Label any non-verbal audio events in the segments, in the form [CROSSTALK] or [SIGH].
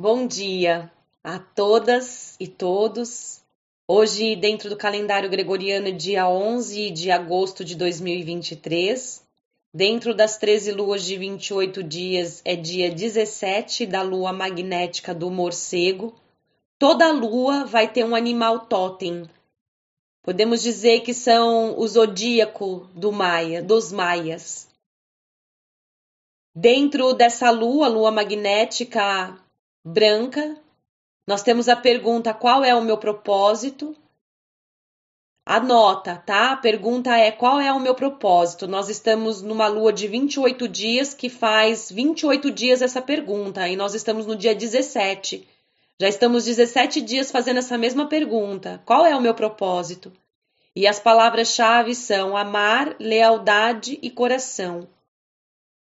Bom dia a todas e todos. Hoje, dentro do calendário gregoriano, dia 11 de agosto de 2023. Dentro das 13 luas de 28 dias, é dia 17 da lua magnética do morcego. Toda lua vai ter um animal totem. Podemos dizer que são o zodíaco do Maia, dos maias. Dentro dessa lua, lua magnética branca. Nós temos a pergunta: qual é o meu propósito? Anota, tá? A pergunta é: qual é o meu propósito? Nós estamos numa lua de 28 dias que faz 28 dias essa pergunta e nós estamos no dia 17. Já estamos 17 dias fazendo essa mesma pergunta: qual é o meu propósito? E as palavras-chave são amar, lealdade e coração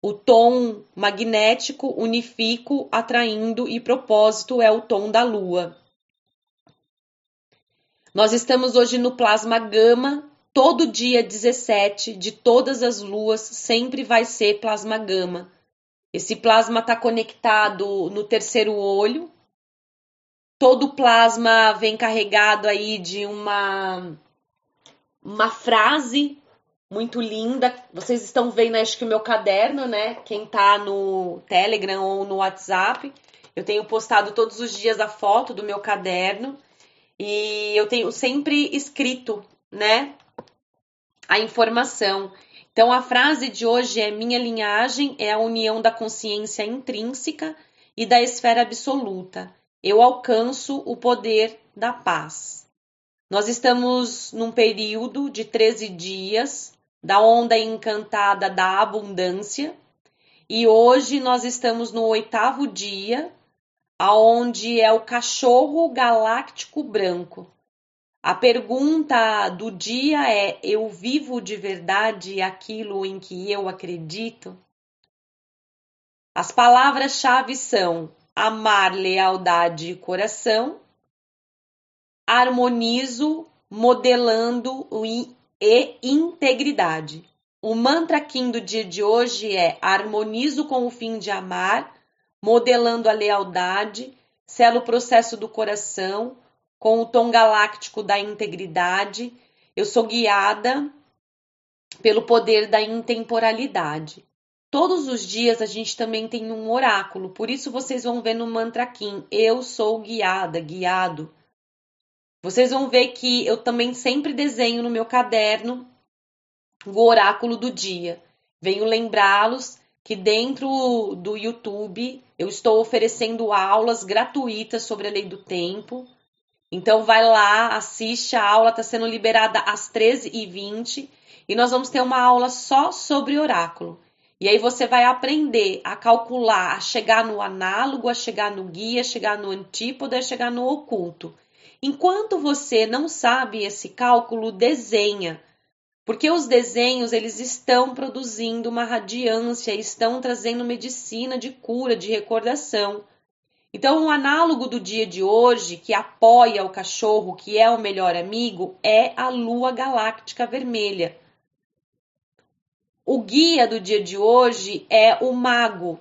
o tom magnético, unifico, atraindo e propósito é o tom da lua. Nós estamos hoje no plasma gama, todo dia 17 de todas as luas sempre vai ser plasma gama. Esse plasma está conectado no terceiro olho. Todo plasma vem carregado aí de uma uma frase muito linda. Vocês estão vendo, acho que o meu caderno, né? Quem tá no Telegram ou no WhatsApp, eu tenho postado todos os dias a foto do meu caderno e eu tenho sempre escrito, né? A informação. Então a frase de hoje é: Minha linhagem é a união da consciência intrínseca e da esfera absoluta. Eu alcanço o poder da paz. Nós estamos num período de 13 dias da onda encantada da abundância. E hoje nós estamos no oitavo dia, aonde é o cachorro galáctico branco. A pergunta do dia é: eu vivo de verdade aquilo em que eu acredito? As palavras-chave são amar, lealdade e coração, harmonizo, modelando e integridade. O mantra Kim do dia de hoje é: harmonizo com o fim de amar, modelando a lealdade, selo o processo do coração, com o tom galáctico da integridade. Eu sou guiada pelo poder da intemporalidade. Todos os dias a gente também tem um oráculo, por isso vocês vão ver no mantra Kim: eu sou guiada, guiado. Vocês vão ver que eu também sempre desenho no meu caderno o oráculo do dia. Venho lembrá-los que dentro do YouTube eu estou oferecendo aulas gratuitas sobre a lei do tempo. Então vai lá, assiste a aula, está sendo liberada às 13h20 e nós vamos ter uma aula só sobre oráculo. E aí você vai aprender a calcular, a chegar no análogo, a chegar no guia, a chegar no antípoda, a chegar no oculto. Enquanto você não sabe esse cálculo, desenha, porque os desenhos eles estão produzindo uma radiância, estão trazendo medicina de cura, de recordação. Então, o análogo do dia de hoje, que apoia o cachorro, que é o melhor amigo, é a lua galáctica vermelha. O guia do dia de hoje é o mago,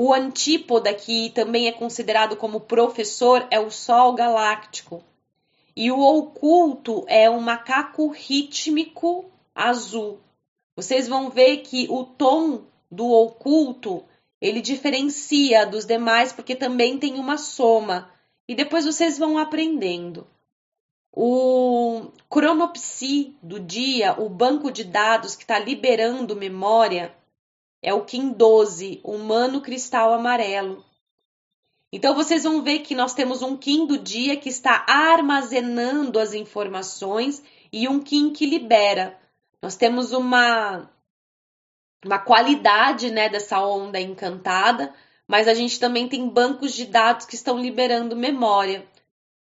o antípoda, que também é considerado como professor, é o Sol galáctico. E o oculto é um macaco rítmico azul. Vocês vão ver que o tom do oculto ele diferencia dos demais porque também tem uma soma. E depois vocês vão aprendendo. O cronopsi do dia, o banco de dados que está liberando memória, é o Kim 12, humano cristal amarelo. Então vocês vão ver que nós temos um Kim do dia que está armazenando as informações e um Kim que libera. Nós temos uma uma qualidade, né, dessa onda encantada, mas a gente também tem bancos de dados que estão liberando memória.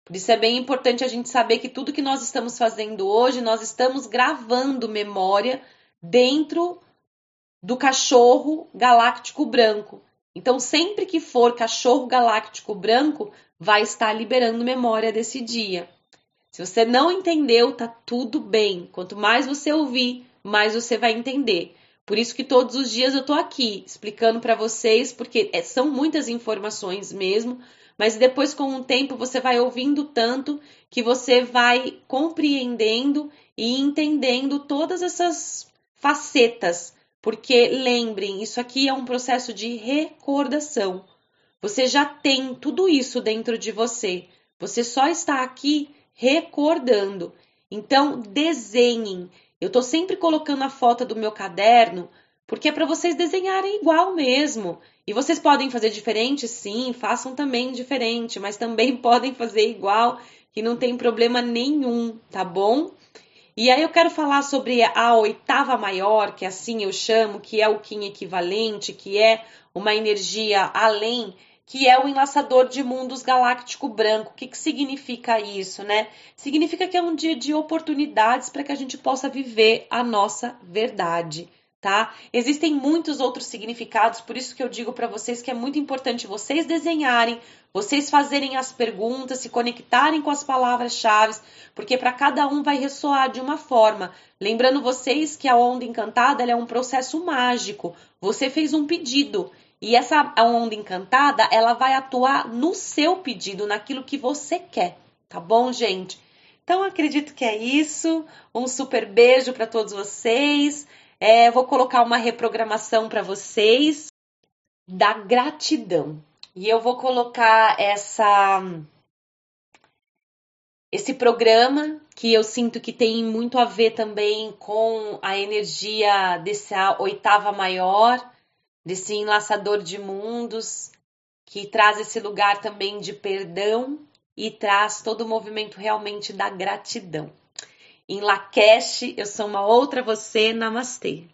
Por isso é bem importante a gente saber que tudo que nós estamos fazendo hoje, nós estamos gravando memória dentro do cachorro galáctico branco. Então, sempre que for cachorro galáctico branco, vai estar liberando memória desse dia. Se você não entendeu, tá tudo bem. Quanto mais você ouvir, mais você vai entender. Por isso que todos os dias eu tô aqui explicando para vocês, porque é, são muitas informações mesmo, mas depois com o tempo você vai ouvindo tanto que você vai compreendendo e entendendo todas essas facetas, porque lembrem, isso aqui é um processo de recordação. Você já tem tudo isso dentro de você. Você só está aqui recordando. Então, desenhem. Eu tô sempre colocando a foto do meu caderno porque é para vocês desenharem igual mesmo. E vocês podem fazer diferente, sim, façam também diferente, mas também [LAUGHS] podem fazer igual, que não tem problema nenhum, tá bom? E aí eu quero falar sobre a oitava maior, que assim eu chamo, que é o Kim equivalente, que é uma energia além que é o enlaçador de mundos galáctico branco. O que, que significa isso, né? Significa que é um dia de oportunidades para que a gente possa viver a nossa verdade. Tá? Existem muitos outros significados, por isso que eu digo para vocês que é muito importante vocês desenharem, vocês fazerem as perguntas, se conectarem com as palavras-chave, porque para cada um vai ressoar de uma forma. Lembrando vocês que a onda encantada é um processo mágico. Você fez um pedido e essa onda encantada, ela vai atuar no seu pedido, naquilo que você quer, tá bom, gente? Então acredito que é isso. Um super beijo para todos vocês. É, vou colocar uma reprogramação para vocês da gratidão. E eu vou colocar essa esse programa que eu sinto que tem muito a ver também com a energia dessa oitava maior desse enlaçador de mundos que traz esse lugar também de perdão e traz todo o movimento realmente da gratidão. Em Lakesh, eu sou uma outra você, namastê.